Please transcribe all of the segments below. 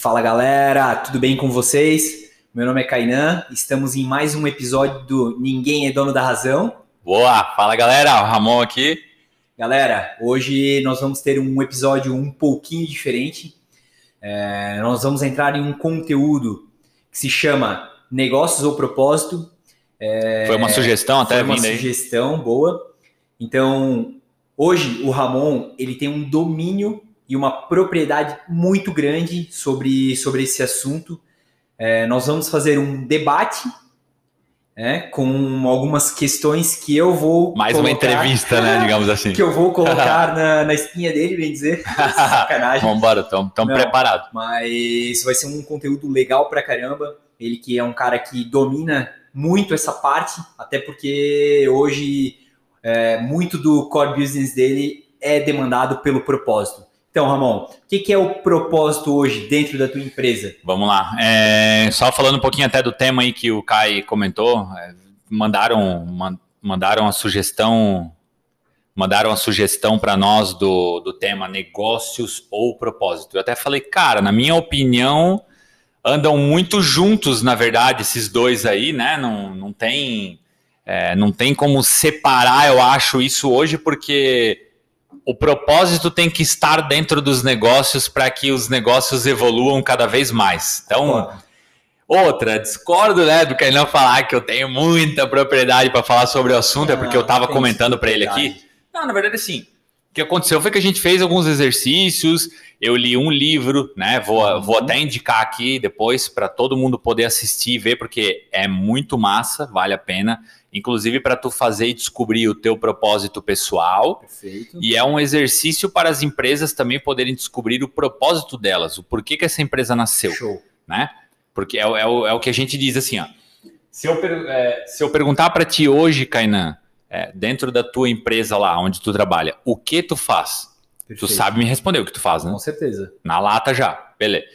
Fala galera, tudo bem com vocês? Meu nome é Kainan, estamos em mais um episódio do Ninguém é Dono da Razão. Boa, fala galera, o Ramon aqui. Galera, hoje nós vamos ter um episódio um pouquinho diferente. É, nós vamos entrar em um conteúdo que se chama Negócios ou Propósito. É, foi uma sugestão até foi uma sugestão boa. Então, hoje o Ramon ele tem um domínio e uma propriedade muito grande sobre, sobre esse assunto. É, nós vamos fazer um debate é, com algumas questões que eu vou. Mais colocar, uma entrevista, né? Digamos assim. Que eu vou colocar na, na espinha dele, bem dizer. Sacanagem. Vambora, estamos preparados. Mas vai ser um conteúdo legal pra caramba. Ele que é um cara que domina muito essa parte, até porque hoje é, muito do core business dele é demandado pelo propósito. Então, Ramon, o que, que, é o propósito hoje dentro da tua empresa? Vamos lá. É, só falando um pouquinho até do tema aí que o Kai comentou, é, mandaram, mandaram a sugestão, mandaram a sugestão para nós do, do tema negócios ou propósito. Eu até falei, cara, na minha opinião, andam muito juntos, na verdade, esses dois aí, né? Não, não tem, é, não tem como separar, eu acho isso hoje, porque o propósito tem que estar dentro dos negócios para que os negócios evoluam cada vez mais. Então, outra, discordo né, do que não falar que eu tenho muita propriedade para falar sobre o assunto, é porque eu estava comentando para ele aqui. Não, na verdade, sim. O que aconteceu foi que a gente fez alguns exercícios, eu li um livro, né? Vou, uhum. vou até indicar aqui depois para todo mundo poder assistir e ver, porque é muito massa, vale a pena inclusive para tu fazer e descobrir o teu propósito pessoal. Perfeito. E é um exercício para as empresas também poderem descobrir o propósito delas, o porquê que essa empresa nasceu. Show. Né? Porque é, é, o, é o que a gente diz assim, ó. Se eu, é, se eu perguntar para ti hoje, Kainan, é, dentro da tua empresa lá, onde tu trabalha, o que tu faz? Perfeito. Tu sabe me responder o que tu faz, né? Com certeza. Na lata já, beleza.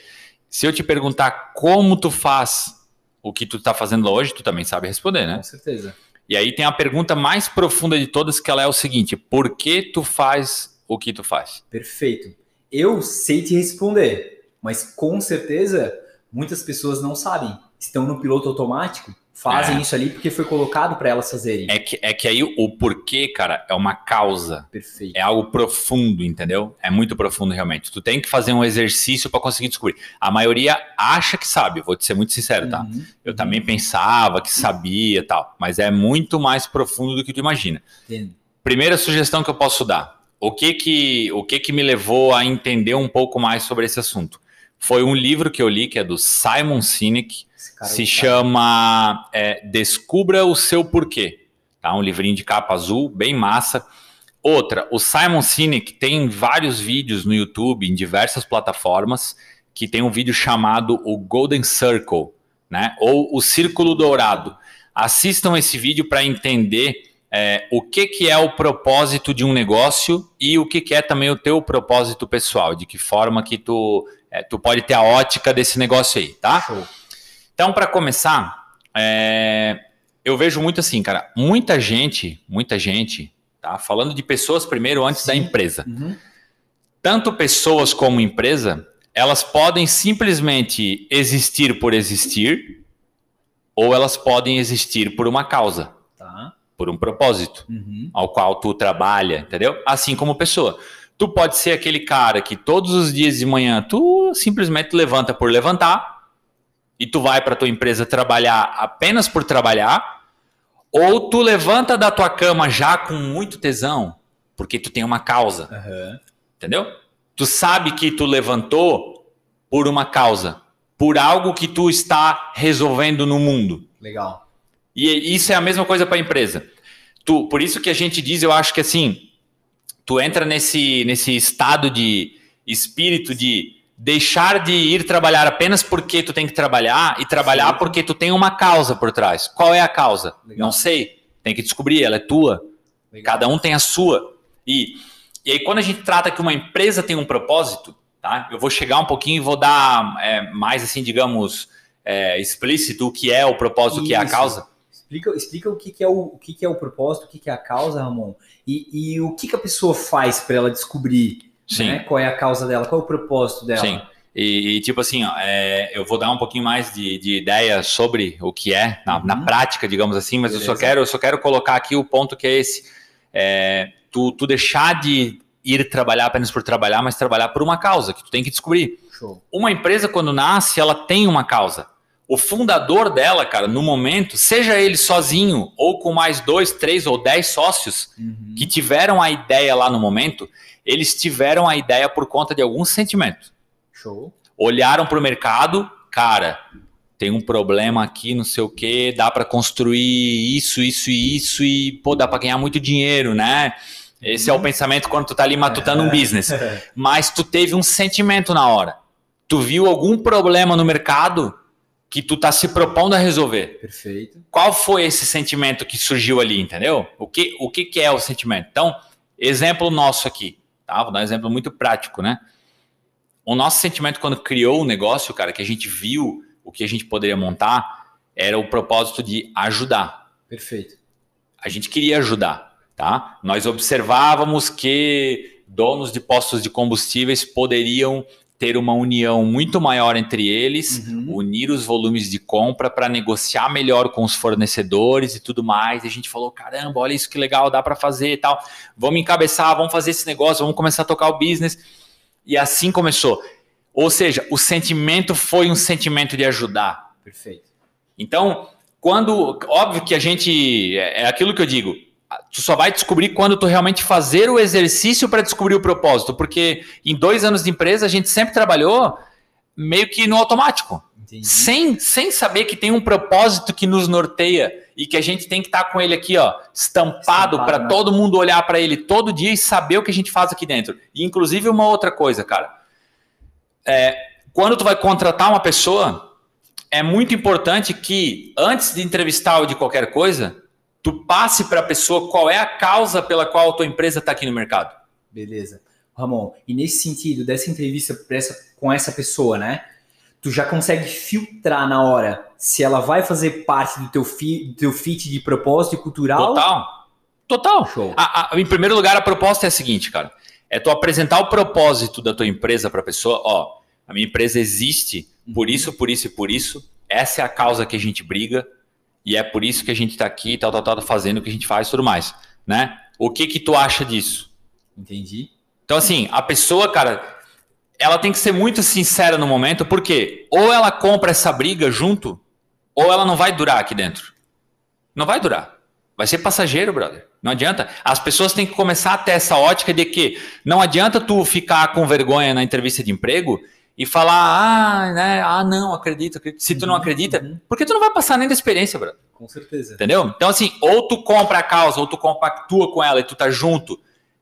Se eu te perguntar como tu faz o que tu tá fazendo hoje, tu também sabe responder, né? Com certeza. E aí tem a pergunta mais profunda de todas, que ela é o seguinte: por que tu faz o que tu faz? Perfeito. Eu sei te responder, mas com certeza muitas pessoas não sabem. Estão no piloto automático fazem é. isso ali porque foi colocado para elas fazerem. É que, é que aí o porquê, cara, é uma causa. Perfeito. É algo profundo, entendeu? É muito profundo realmente. Tu tem que fazer um exercício para conseguir descobrir. A maioria acha que sabe, vou te ser muito sincero, tá? Uhum. Eu também pensava que sabia tal, mas é muito mais profundo do que tu imagina. Entendo. Primeira sugestão que eu posso dar. O que que, o que que me levou a entender um pouco mais sobre esse assunto? Foi um livro que eu li, que é do Simon Sinek, se é chama é, Descubra o Seu Porquê. Tá? Um livrinho de capa azul, bem massa. Outra, o Simon Sinek tem vários vídeos no YouTube, em diversas plataformas, que tem um vídeo chamado o Golden Circle, né? ou o Círculo Dourado. Assistam esse vídeo para entender é, o que, que é o propósito de um negócio e o que, que é também o teu propósito pessoal, de que forma que tu, é, tu pode ter a ótica desse negócio aí, tá? Show. Então, para começar, é, eu vejo muito assim, cara, muita gente, muita gente, tá? Falando de pessoas primeiro antes Sim. da empresa. Uhum. Tanto pessoas como empresa, elas podem simplesmente existir por existir, ou elas podem existir por uma causa, tá. por um propósito, uhum. ao qual tu trabalha, entendeu? Assim como pessoa. Tu pode ser aquele cara que todos os dias de manhã tu simplesmente levanta por levantar, e tu vai para tua empresa trabalhar apenas por trabalhar, ou tu levanta da tua cama já com muito tesão, porque tu tem uma causa. Uhum. Entendeu? Tu sabe que tu levantou por uma causa, por algo que tu está resolvendo no mundo. Legal. E isso é a mesma coisa para a empresa. Tu, por isso que a gente diz, eu acho que assim, tu entra nesse, nesse estado de espírito de deixar de ir trabalhar apenas porque tu tem que trabalhar e trabalhar Sim. porque tu tem uma causa por trás. Qual é a causa? Legal. Não sei. Tem que descobrir, ela é tua. Legal. Cada um tem a sua. E, e aí, quando a gente trata que uma empresa tem um propósito, tá? Eu vou chegar um pouquinho e vou dar é, mais assim, digamos, é, explícito o que é o propósito, Isso. o que é a causa. Explica, explica o, que, que, é o, o que, que é o propósito, o que, que é a causa, Ramon. E, e o que, que a pessoa faz para ela descobrir. Né? Qual é a causa dela, qual é o propósito dela. Sim. E, e, tipo assim, ó, é, eu vou dar um pouquinho mais de, de ideia sobre o que é, na, uhum. na prática, digamos assim, mas eu só, quero, eu só quero colocar aqui o ponto que é esse. É, tu, tu deixar de ir trabalhar apenas por trabalhar, mas trabalhar por uma causa, que tu tem que descobrir. Show. Uma empresa, quando nasce, ela tem uma causa. O fundador dela, cara, no momento, seja ele sozinho ou com mais dois, três ou dez sócios uhum. que tiveram a ideia lá no momento, eles tiveram a ideia por conta de algum sentimento. Show. Olharam para o mercado, cara, tem um problema aqui, não sei o que, dá para construir isso, isso e isso e pô, dá para ganhar muito dinheiro, né? Esse é o uhum. pensamento quando tu tá ali matutando um business. Mas tu teve um sentimento na hora. Tu viu algum problema no mercado que tu tá se propondo a resolver. Perfeito. Qual foi esse sentimento que surgiu ali, entendeu? O que, o que, que é o sentimento? Então, exemplo nosso aqui, tá? Vou dar um exemplo muito prático, né? o nosso sentimento quando criou o negócio, cara, que a gente viu o que a gente poderia montar, era o propósito de ajudar. Perfeito. A gente queria ajudar, tá? Nós observávamos que donos de postos de combustíveis poderiam ter uma união muito maior entre eles, uhum. unir os volumes de compra para negociar melhor com os fornecedores e tudo mais. E a gente falou: caramba, olha isso que legal, dá para fazer e tal. Vamos encabeçar, vamos fazer esse negócio, vamos começar a tocar o business. E assim começou. Ou seja, o sentimento foi um sentimento de ajudar. Perfeito. Então, quando. Óbvio que a gente. É, é aquilo que eu digo. Tu só vai descobrir quando tu realmente fazer o exercício para descobrir o propósito. Porque em dois anos de empresa a gente sempre trabalhou meio que no automático. Sem, sem saber que tem um propósito que nos norteia e que a gente tem que estar tá com ele aqui, ó, estampado para né? todo mundo olhar para ele todo dia e saber o que a gente faz aqui dentro. E inclusive uma outra coisa, cara. É, quando tu vai contratar uma pessoa, é muito importante que antes de entrevistar ou de qualquer coisa, tu passe para a pessoa qual é a causa pela qual a tua empresa está aqui no mercado. Beleza. Ramon, e nesse sentido, dessa entrevista essa, com essa pessoa, né? tu já consegue filtrar na hora se ela vai fazer parte do teu, fi, do teu fit de propósito cultural. Total. Total. Show. A, a, em primeiro lugar, a proposta é a seguinte, cara. É tu apresentar o propósito da tua empresa para a pessoa. Ó, a minha empresa existe por isso, por isso e por isso. Essa é a causa que a gente briga e é por isso que a gente está aqui, tal, tal, tal, fazendo o que a gente faz e tudo mais, né? O que que tu acha disso? Entendi. Então, assim, a pessoa, cara, ela tem que ser muito sincera no momento, porque ou ela compra essa briga junto, ou ela não vai durar aqui dentro. Não vai durar. Vai ser passageiro, brother. Não adianta. As pessoas têm que começar a ter essa ótica de que não adianta tu ficar com vergonha na entrevista de emprego e falar, ah, né, ah, não, acredito, acredito. Se tu não uhum, acredita, uhum. porque tu não vai passar nem da experiência, brother. Com certeza. Entendeu? Então, assim, ou tu compra a causa, ou tu compactua com ela e tu tá junto,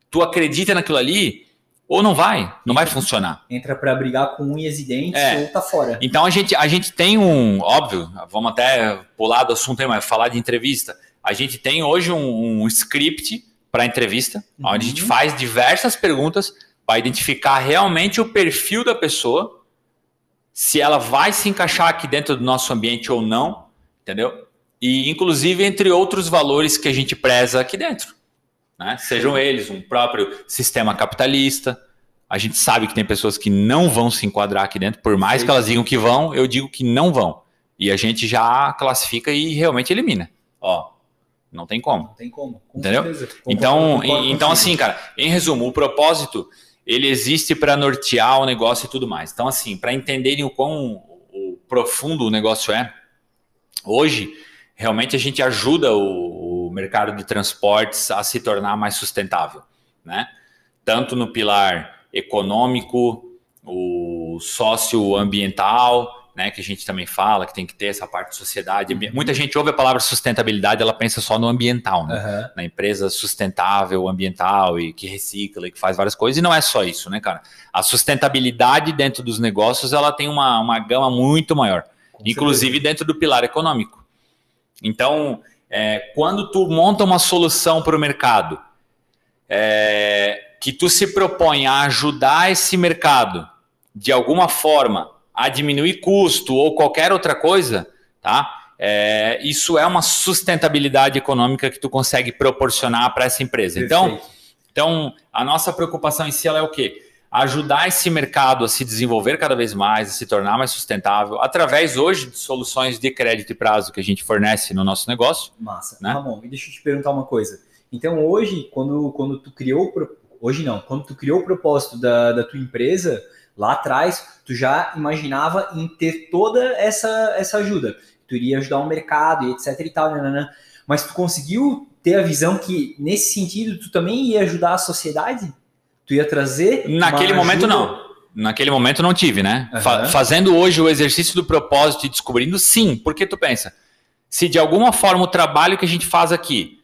tu acredita naquilo ali, ou não vai, não vai funcionar. Entra para brigar com unhas e dentes é. ou tá fora. Então a gente, a gente tem um, óbvio, vamos até pular do assunto aí, mas falar de entrevista. A gente tem hoje um, um script para entrevista, uhum. onde a gente faz diversas perguntas para identificar realmente o perfil da pessoa, se ela vai se encaixar aqui dentro do nosso ambiente ou não, entendeu? E inclusive entre outros valores que a gente preza aqui dentro. Né? Sejam eles um próprio sistema capitalista. A gente sabe que tem pessoas que não vão se enquadrar aqui dentro, por mais que elas digam que vão, eu digo que não vão. E a gente já classifica e realmente elimina. Ó, não tem como. Não tem como. Com Entendeu? então, concordo, então assim, cara, em resumo, o propósito ele existe para nortear o negócio e tudo mais. Então, assim, para entenderem o quão o profundo o negócio é, hoje realmente a gente ajuda o, mercado de transportes a se tornar mais sustentável, né? Tanto no pilar econômico, o socioambiental, né, que a gente também fala que tem que ter essa parte de sociedade. Muita gente ouve a palavra sustentabilidade, ela pensa só no ambiental, né? Uhum. Na empresa sustentável, ambiental e que recicla e que faz várias coisas. E não é só isso, né, cara? A sustentabilidade dentro dos negócios, ela tem uma, uma gama muito maior, Com inclusive certeza. dentro do pilar econômico. Então, é, quando tu monta uma solução para o mercado, é, que tu se propõe a ajudar esse mercado de alguma forma a diminuir custo ou qualquer outra coisa, tá? É, isso é uma sustentabilidade econômica que tu consegue proporcionar para essa empresa. Então, então, a nossa preocupação em si é o quê? ajudar esse mercado a se desenvolver cada vez mais, a se tornar mais sustentável, através hoje de soluções de crédito e prazo que a gente fornece no nosso negócio. Massa. Né? Ramon, e deixa eu te perguntar uma coisa. Então, hoje, quando, quando tu criou, hoje não, quando tu criou o propósito da, da tua empresa, lá atrás, tu já imaginava em ter toda essa, essa ajuda. Tu iria ajudar o mercado e etc e tal, nanana. mas tu conseguiu ter a visão que, nesse sentido, tu também ia ajudar a sociedade? Tu ia trazer. Naquele momento, não. Naquele momento não tive, né? Uhum. Fa fazendo hoje o exercício do propósito e descobrindo, sim. Porque tu pensa, se de alguma forma o trabalho que a gente faz aqui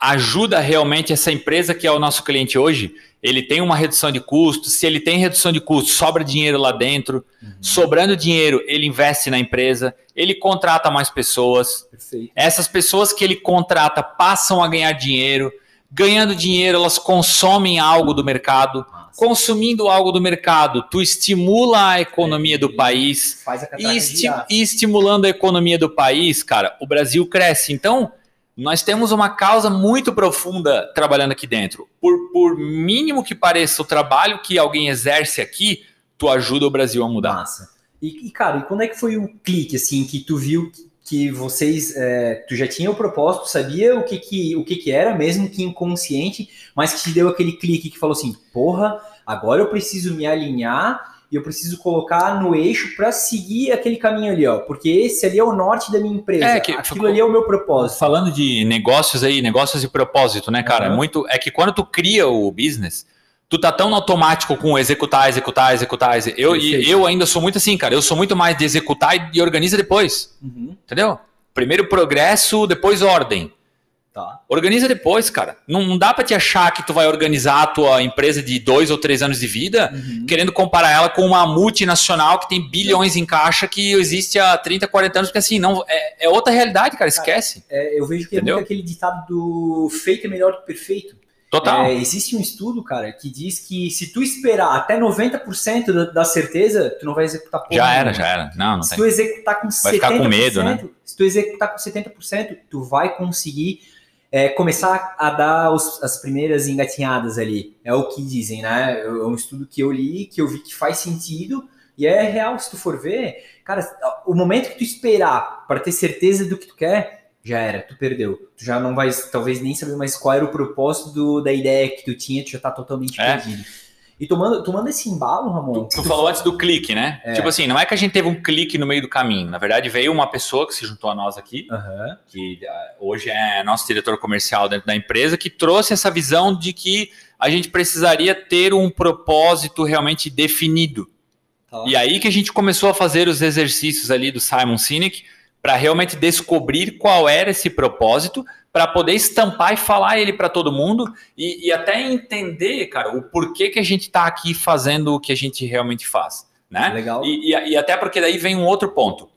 ajuda realmente essa empresa que é o nosso cliente hoje, ele tem uma redução de custos. Se ele tem redução de custos, sobra dinheiro lá dentro. Uhum. Sobrando dinheiro, ele investe na empresa, ele contrata mais pessoas. Perfeito. Essas pessoas que ele contrata passam a ganhar dinheiro ganhando dinheiro, elas consomem algo do mercado. Nossa. Consumindo algo do mercado, tu estimula a economia é, do país. Faz a e, esti e estimulando a economia do país, cara, o Brasil cresce. Então, nós temos uma causa muito profunda trabalhando aqui dentro. Por, por mínimo que pareça o trabalho que alguém exerce aqui, tu ajuda o Brasil a mudar. Massa. E, e, cara, e quando é que foi o clique, assim, que tu viu que vocês, é, tu já tinha o propósito, sabia o que que, o que que era, mesmo que inconsciente, mas que te deu aquele clique que falou assim, porra, agora eu preciso me alinhar e eu preciso colocar no eixo para seguir aquele caminho ali, ó, porque esse ali é o norte da minha empresa, é que, aquilo ali é o meu propósito. Falando de negócios aí, negócios e propósito, né, cara, uhum. é muito, é que quando tu cria o business, tu tá tão automático com executar, executar, executar. Eu, eu ainda sou muito assim, cara. Eu sou muito mais de executar e, organiza depois. Uhum. Entendeu? Primeiro progresso, depois ordem. Tá. Organiza depois, cara. Não, não dá para te achar que tu vai organizar a tua empresa de dois ou três anos de vida, uhum. querendo comparar ela com uma multinacional que tem bilhões em caixa que existe há 30, 40 anos, porque assim, não, é, é outra realidade, cara. Esquece. Cara, é, eu vejo que Entendeu? é muito aquele ditado do feito é melhor que perfeito. Total. É, existe um estudo, cara, que diz que se tu esperar até 90% da, da certeza, tu não vai executar porra. Já era, já era. Não, não se tem. tu executar com vai 70%, ficar com medo, né? se tu executar com 70%, tu vai conseguir é, começar a dar os, as primeiras engatinhadas ali. É o que dizem, né? É um estudo que eu li, que eu vi que faz sentido e é real se tu for ver. Cara, o momento que tu esperar para ter certeza do que tu quer, já era, tu perdeu. Tu já não vai, talvez, nem saber mais qual era o propósito do, da ideia que tu tinha, tu já tá totalmente é. perdido. E tomando, tomando esse embalo, Ramon. Tu, tu, falou antes do clique, né? É. Tipo assim, não é que a gente teve um clique no meio do caminho. Na verdade, veio uma pessoa que se juntou a nós aqui, uhum. que uh, hoje é nosso diretor comercial dentro da empresa, que trouxe essa visão de que a gente precisaria ter um propósito realmente definido. Tá. E aí que a gente começou a fazer os exercícios ali do Simon Sinek para realmente descobrir qual era esse propósito, para poder estampar e falar ele para todo mundo e, e, até entender, cara, o porquê que a gente está aqui fazendo o que a gente realmente faz, né? Legal. E, e, e até porque daí vem um outro ponto.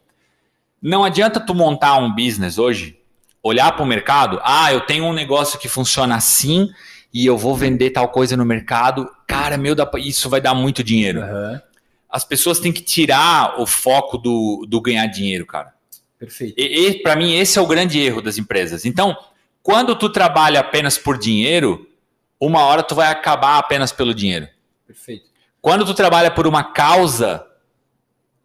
Não adianta tu montar um business hoje, olhar para o mercado, ah, eu tenho um negócio que funciona assim e eu vou vender tal coisa no mercado, cara, meu, isso vai dar muito dinheiro. Uhum. As pessoas têm que tirar o foco do, do ganhar dinheiro, cara. Perfeito. E, e para mim, esse é o grande erro das empresas. Então, quando tu trabalha apenas por dinheiro, uma hora tu vai acabar apenas pelo dinheiro. Perfeito. Quando tu trabalha por uma causa,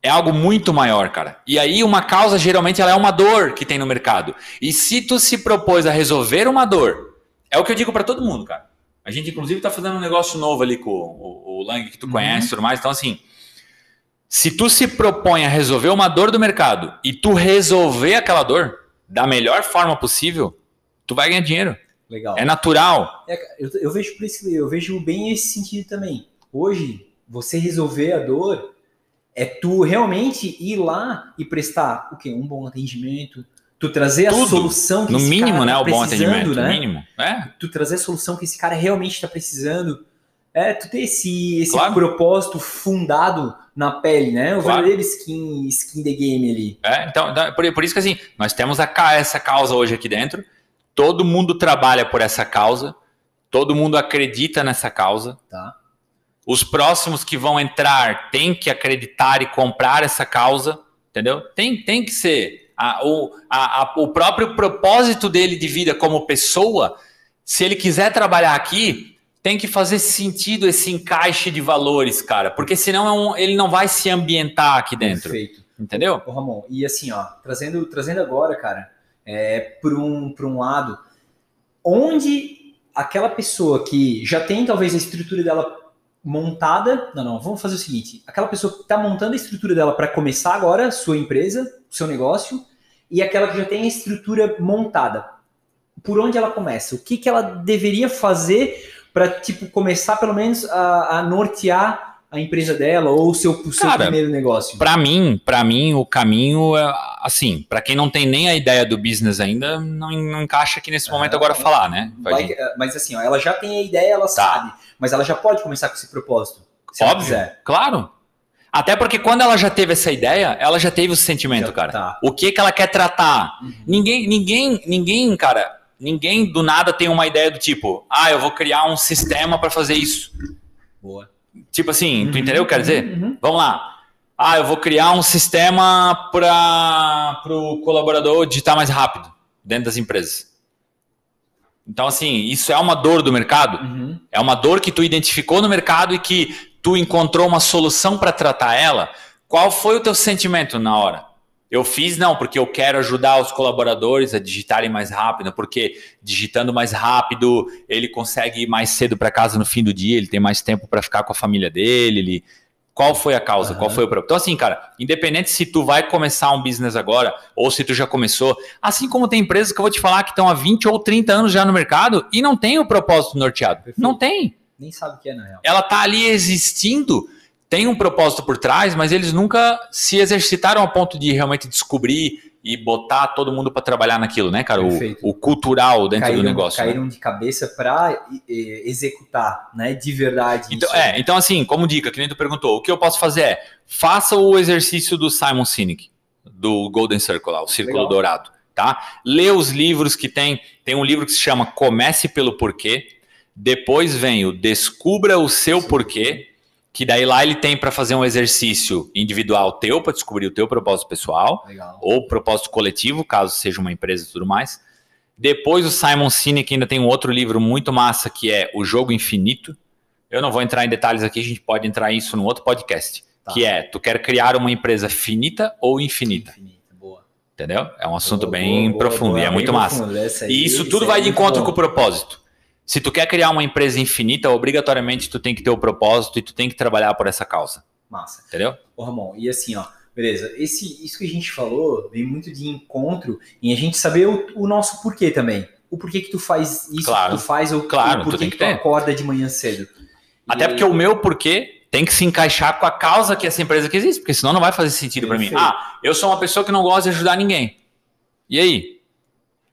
é algo muito maior, cara. E aí uma causa geralmente ela é uma dor que tem no mercado. E se tu se propôs a resolver uma dor, é o que eu digo para todo mundo, cara. A gente inclusive tá fazendo um negócio novo ali com o, o Lang que tu uhum. conhece, tudo mais. Então assim, se tu se propõe a resolver uma dor do mercado e tu resolver aquela dor da melhor forma possível, tu vai ganhar dinheiro. Legal. É natural. É, eu, eu, vejo por esse, eu vejo bem esse sentido também. Hoje, você resolver a dor é tu realmente ir lá e prestar o quê? Um bom atendimento, tu trazer Tudo. a solução que no esse mínimo, cara né, tá o bom atendimento, né? no mínimo. É. Tu trazer a solução que esse cara realmente está precisando. É, tu ter esse, esse claro. propósito fundado na pele, né? O claro. verdadeiro skin, skin the game ali. É, então, por, por isso que assim, nós temos a, essa causa hoje aqui dentro, todo mundo trabalha por essa causa, todo mundo acredita nessa causa. Tá. Os próximos que vão entrar têm que acreditar e comprar essa causa, entendeu? Tem, tem que ser. A, o, a, a, o próprio propósito dele de vida como pessoa, se ele quiser trabalhar aqui, tem que fazer sentido esse encaixe de valores, cara, porque senão é um, ele não vai se ambientar aqui dentro. Perfeito. Entendeu? Ô, Ramon, e assim, ó, trazendo, trazendo agora, cara, é, para um, um lado, onde aquela pessoa que já tem talvez a estrutura dela montada, não, não, vamos fazer o seguinte, aquela pessoa que está montando a estrutura dela para começar agora sua empresa, seu negócio, e aquela que já tem a estrutura montada, por onde ela começa? O que, que ela deveria fazer para tipo começar pelo menos a, a, nortear a empresa dela ou o seu, o seu Cara, primeiro negócio? Para mim, para mim o caminho é assim, para quem não tem nem a ideia do business ainda, não, não encaixa aqui nesse momento agora falar, né? Vai, mas assim, ó, ela já tem a ideia, ela tá. sabe, mas ela já pode começar com esse propósito. Se Óbvio, claro. Até porque quando ela já teve essa ideia, ela já teve o sentimento, já, cara. Tá. O que que ela quer tratar? Uhum. Ninguém, ninguém, ninguém, cara, ninguém do nada tem uma ideia do tipo, ah, eu vou criar um sistema para fazer isso. Boa. Tipo assim, uhum, tu entendeu o que eu quero dizer? Uhum, uhum. Vamos lá. Ah, eu vou criar um sistema para o colaborador digitar mais rápido dentro das empresas. Então, assim, isso é uma dor do mercado. Uhum. É uma dor que tu identificou no mercado e que tu encontrou uma solução para tratar ela. Qual foi o teu sentimento na hora? Eu fiz não, porque eu quero ajudar os colaboradores a digitarem mais rápido, porque digitando mais rápido, ele consegue ir mais cedo para casa no fim do dia, ele tem mais tempo para ficar com a família dele, ele qual foi a causa, uhum. qual foi o problema. Então, assim, cara, independente se tu vai começar um business agora ou se tu já começou, assim como tem empresas que eu vou te falar que estão há 20 ou 30 anos já no mercado e não tem o propósito norteado. Perfeito. Não tem. Nem sabe o que é, na real. Ela tá ali existindo tem um propósito por trás, mas eles nunca se exercitaram a ponto de realmente descobrir e botar todo mundo para trabalhar naquilo, né, cara? O, o, cultural dentro caíram, do negócio. Caíram né? de cabeça para executar, né, de verdade. Então, é, então, assim, como dica, que nem tu perguntou, o que eu posso fazer é faça o exercício do Simon Sinek, do Golden Circle, lá, o Círculo Legal. Dourado, tá? Lê os livros que tem. Tem um livro que se chama Comece pelo Porquê. Depois vem o Descubra o seu Sim. porquê que daí lá ele tem para fazer um exercício individual teu, para descobrir o teu propósito pessoal, Legal. ou propósito coletivo, caso seja uma empresa e tudo mais. Depois o Simon Sinek ainda tem um outro livro muito massa que é O Jogo Infinito. Eu não vou entrar em detalhes aqui, a gente pode entrar isso no outro podcast, tá. que é, tu quer criar uma empresa finita ou infinita? Infinita, boa. Entendeu? É um assunto boa, bem boa, profundo boa, e é muito massa. E isso tudo vai é de encontro com o propósito. Se tu quer criar uma empresa infinita, obrigatoriamente tu tem que ter o propósito e tu tem que trabalhar por essa causa. Massa. Entendeu? Ô Ramon, e assim, ó, beleza, esse, isso que a gente falou vem muito de encontro em a gente saber o, o nosso porquê também. O porquê que tu faz isso claro. que tu faz, ou claro, o porquê tu tem que, que tu acorda de manhã cedo. Até porque o meu porquê tem que se encaixar com a causa que essa empresa que existe, porque senão não vai fazer sentido para mim. Ah, eu sou uma pessoa que não gosta de ajudar ninguém. E aí?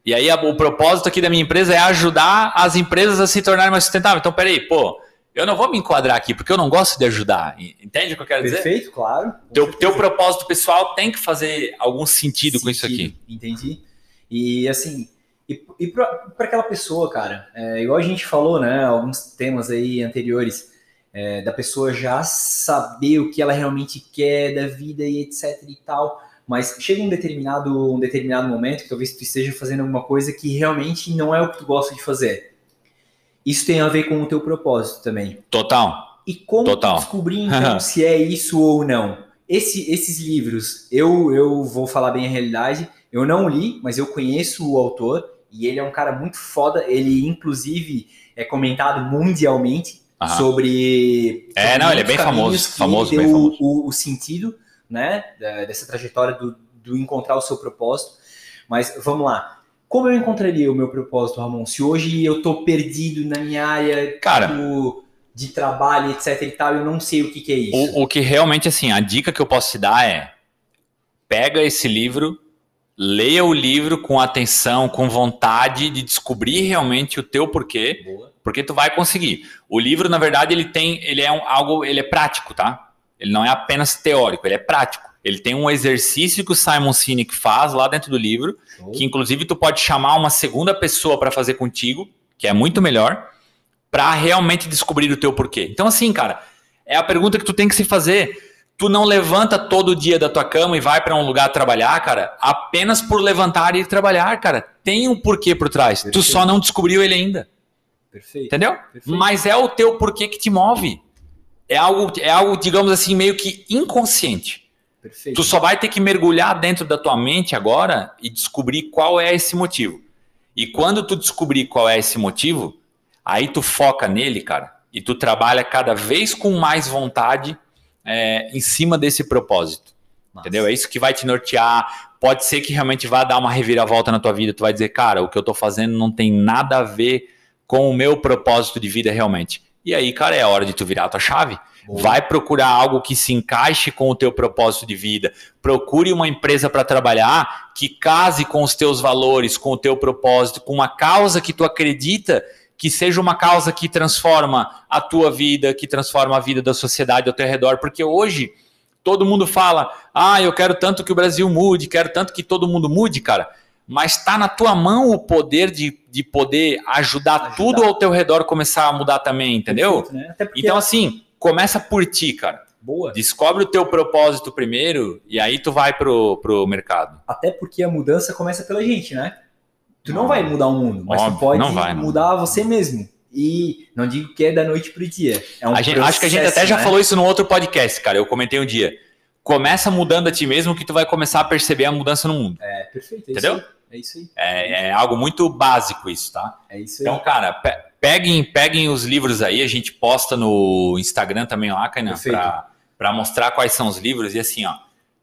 E aí a, o propósito aqui da minha empresa é ajudar as empresas a se tornarem mais sustentáveis. Então, peraí, pô, eu não vou me enquadrar aqui porque eu não gosto de ajudar. Entende o que eu quero Perfeito, dizer? Perfeito, claro. Teu, teu propósito pessoal tem que fazer algum sentido, sentido com isso aqui. Entendi. E assim, e, e para aquela pessoa, cara, é, igual a gente falou, né, alguns temas aí anteriores, é, da pessoa já saber o que ela realmente quer da vida e etc e tal mas chega um determinado, um determinado momento que talvez tu esteja fazendo alguma coisa que realmente não é o que tu gosta de fazer. Isso tem a ver com o teu propósito também. Total. E como Total. descobrir então se é isso ou não? Esse, esses livros, eu, eu vou falar bem a realidade, eu não li, mas eu conheço o autor e ele é um cara muito foda. Ele, inclusive, é comentado mundialmente sobre. É, não, ele é bem famoso. Famoso, bem famoso. O, o sentido né? Dessa trajetória do, do encontrar o seu propósito. Mas vamos lá. Como eu encontraria o meu propósito, Ramon? Se hoje eu tô perdido na minha área Cara, tipo, de trabalho, etc e tal, eu não sei o que, que é isso. O, o que realmente, assim, a dica que eu posso te dar é pega esse livro, leia o livro com atenção, com vontade de descobrir realmente o teu porquê, Boa. porque tu vai conseguir. O livro, na verdade, ele tem, ele é um, algo, ele é prático, tá? Ele não é apenas teórico, ele é prático. Ele tem um exercício que o Simon Sinek faz lá dentro do livro, que inclusive tu pode chamar uma segunda pessoa para fazer contigo, que é muito melhor, para realmente descobrir o teu porquê. Então assim, cara, é a pergunta que tu tem que se fazer. Tu não levanta todo dia da tua cama e vai para um lugar trabalhar, cara, apenas por levantar e ir trabalhar, cara. Tem um porquê por trás. Perfeito. Tu só não descobriu ele ainda. Perfeito. Entendeu? Perfeito. Mas é o teu porquê que te move. É algo, é algo, digamos assim, meio que inconsciente. Perfeito. Tu só vai ter que mergulhar dentro da tua mente agora e descobrir qual é esse motivo. E quando tu descobrir qual é esse motivo, aí tu foca nele, cara, e tu trabalha cada vez com mais vontade é, em cima desse propósito. Nossa. Entendeu? É isso que vai te nortear. Pode ser que realmente vá dar uma reviravolta na tua vida. Tu vai dizer, cara, o que eu tô fazendo não tem nada a ver com o meu propósito de vida realmente. E aí, cara, é hora de tu virar a tua chave. Boa. Vai procurar algo que se encaixe com o teu propósito de vida. Procure uma empresa para trabalhar que case com os teus valores, com o teu propósito, com uma causa que tu acredita que seja uma causa que transforma a tua vida, que transforma a vida da sociedade ao teu redor, porque hoje todo mundo fala: "Ah, eu quero tanto que o Brasil mude, quero tanto que todo mundo mude", cara mas está na tua mão o poder de, de poder ajudar, ajudar, tudo ao teu redor começar a mudar também, entendeu? Perfeito, né? Então, assim, começa por ti, cara. Boa. Descobre o teu propósito primeiro e aí tu vai pro, pro mercado. Até porque a mudança começa pela gente, né? Tu não, não vai mudar o mundo, mas Óbvio, tu pode vai, mudar você mesmo. E não digo que é da noite pro dia. É um gente, acho que a gente até né? já falou isso no outro podcast, cara. Eu comentei um dia. Começa mudando a ti mesmo que tu vai começar a perceber a mudança no mundo. É, perfeito. É Entendeu? Isso é isso aí. É, é, algo muito básico isso, tá? É isso aí. Então, cara, pe peguem, peguem os livros aí, a gente posta no Instagram também lá, Kainan, pra, pra mostrar quais são os livros e assim, ó.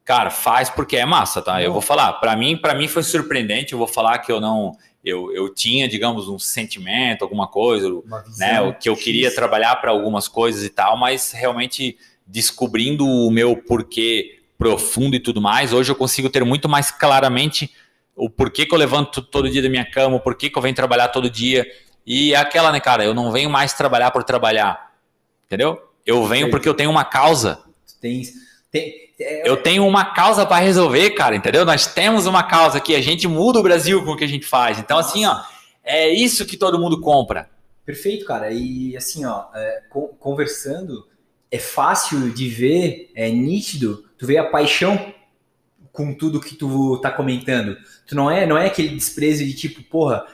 Cara, faz porque é massa, tá? Não. Eu vou falar, para mim, para mim foi surpreendente, eu vou falar que eu não eu, eu tinha, digamos, um sentimento, alguma coisa, né, o que eu queria trabalhar para algumas coisas e tal, mas realmente descobrindo o meu porquê profundo e tudo mais, hoje eu consigo ter muito mais claramente o porquê que eu levanto todo dia da minha cama, o porquê que eu venho trabalhar todo dia. E é aquela, né, cara, eu não venho mais trabalhar por trabalhar. Entendeu? Eu venho porque eu tenho uma causa. Tem, tem, é... Eu tenho uma causa para resolver, cara, entendeu? Nós temos uma causa aqui, a gente muda o Brasil com o que a gente faz. Então, assim, ó, é isso que todo mundo compra. Perfeito, cara. E assim, ó, é, conversando, é fácil de ver, é nítido, tu vê a paixão com tudo que tu tá comentando. Tu não é, não é aquele desprezo de tipo, porra,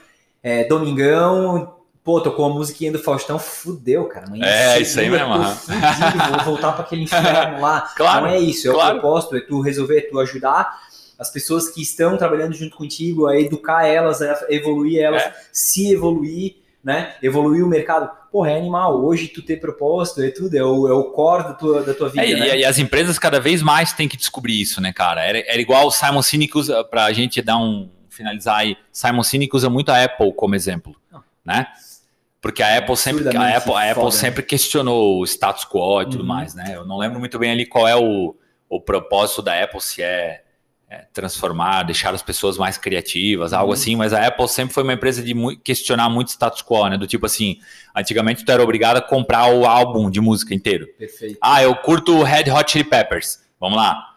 é, Domingão, pô, tocou a musiquinha do Faustão, fudeu, cara. Amanhã é, isso aí mesmo. Fudido, vou voltar para aquele inferno lá. Claro, não é isso, é claro. o propósito, é tu resolver, é tu ajudar as pessoas que estão trabalhando junto contigo, a educar elas, a evoluir elas, é. se evoluir né? Evoluir o mercado. Porra, é animal. Hoje tu ter propósito é tudo, é o, é o core da tua, da tua vida. É, né? e, e, as empresas cada vez mais têm que descobrir isso, né, cara? Era, era igual o Simon Sinek usa, pra gente dar um. finalizar aí. Simon Sinek usa muito a Apple como exemplo, Não. né? Porque a Apple sempre, a Apple, a Apple foda, sempre né? questionou o status quo e tudo uhum. mais, né? Eu não lembro muito bem ali qual é o, o propósito da Apple, se é é, transformar, deixar as pessoas mais criativas, algo uhum. assim, mas a Apple sempre foi uma empresa de mu questionar muito status quo, né? Do tipo assim, antigamente tu era obrigado a comprar o álbum de música inteiro. Perfeito. Ah, eu curto Red Hot Chili Peppers. Vamos lá.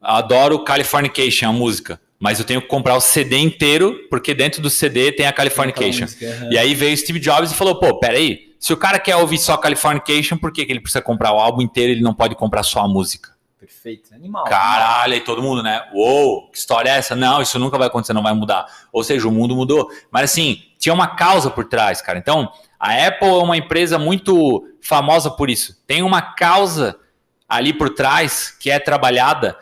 Adoro Californication, a música. Mas eu tenho que comprar o CD inteiro, porque dentro do CD tem a Californication. Música. E aí veio Steve Jobs e falou: pô, peraí, se o cara quer ouvir só Californication, por que, que ele precisa comprar o álbum inteiro ele não pode comprar só a música? Perfeito, animal. Caralho, aí todo mundo, né? Uou, que história é essa? Não, isso nunca vai acontecer, não vai mudar. Ou seja, o mundo mudou. Mas assim, tinha uma causa por trás, cara. Então, a Apple é uma empresa muito famosa por isso. Tem uma causa ali por trás que é trabalhada,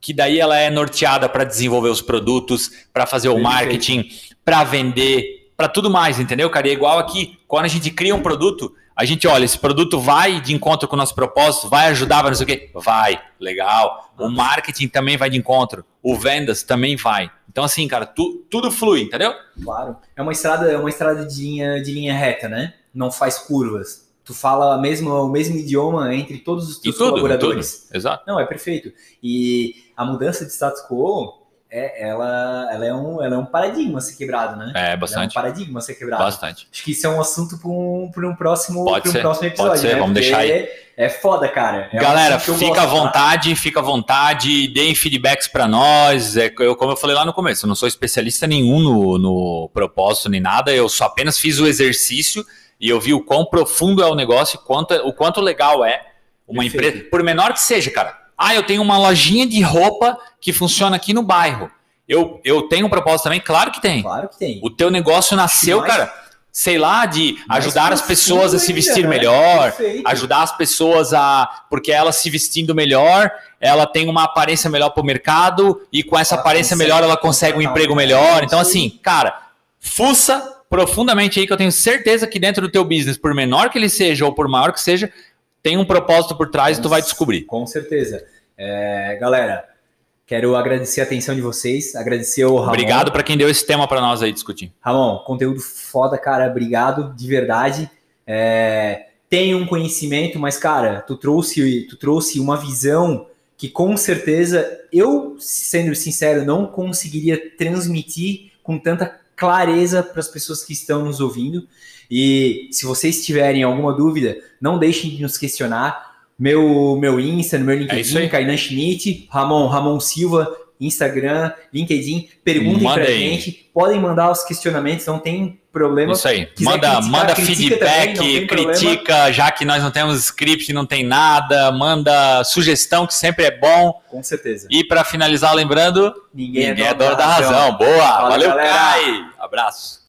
que daí ela é norteada para desenvolver os produtos, para fazer o marketing, para vender, para tudo mais, entendeu, cara? E é igual aqui, quando a gente cria um produto, a gente olha, esse produto vai de encontro com o nosso propósito, vai ajudar, vai não sei o quê? Vai, legal. O marketing também vai de encontro, o vendas também vai. Então, assim, cara, tu, tudo flui, entendeu? Claro. É uma estrada, é uma estrada de linha, de linha reta, né? Não faz curvas. Tu fala mesmo, o mesmo idioma entre todos os teus tudo, colaboradores. Tudo. Exato. Não, é perfeito. E a mudança de status quo é, ela, ela, é um, ela é um paradigma a ser quebrado, né? É, bastante. é um paradigma a ser quebrado. Bastante. Acho que isso é um assunto para um, um, próximo, pode um ser, próximo episódio. Pode ser, né? vamos deixar aí. É, foda, cara. É Galera, um fica à vontade, fica à vontade, deem feedbacks para nós. É, eu, como eu falei lá no começo, eu não sou especialista nenhum no, no propósito nem nada, eu só apenas fiz o exercício e eu vi o quão profundo é o negócio, quanto, o quanto legal é uma Perfeito. empresa, por menor que seja, cara. Ah, eu tenho uma lojinha de roupa que funciona aqui no bairro. Eu, eu tenho um propósito também? Claro que tem. Claro que tem. O teu negócio nasceu, cara. sei lá, de ajudar as pessoas a se vestir né? melhor, Perfeito. ajudar as pessoas a. Porque ela se vestindo melhor, ela tem uma aparência melhor para o mercado, e com essa ela aparência melhor ela consegue um emprego melhor. Então, assim, cara, fuça profundamente aí que eu tenho certeza que dentro do teu business, por menor que ele seja ou por maior que seja, tem um propósito por trás com, e tu vai descobrir. Com certeza. É, galera, Quero agradecer a atenção de vocês, agradecer o Ramon. Obrigado para quem deu esse tema para nós aí discutir. Ramon, conteúdo foda, cara. Obrigado, de verdade. É, tem um conhecimento, mas, cara, tu trouxe, tu trouxe uma visão que com certeza eu, sendo sincero, não conseguiria transmitir com tanta clareza para as pessoas que estão nos ouvindo. E se vocês tiverem alguma dúvida, não deixem de nos questionar meu, meu Insta, no meu é LinkedIn, é Kainan Schmidt, Ramon, Ramon Silva, Instagram, LinkedIn, perguntem Mandem. pra gente, podem mandar os questionamentos, não tem problema. Isso aí, Quiser manda, criticar, manda feedback, também, critica, problema. já que nós não temos script, não tem nada, manda sugestão, que sempre é bom. Com certeza. E para finalizar, lembrando, ninguém, ninguém é dono da, da razão. razão. Boa, Fala, valeu, galera. Kai. Abraço.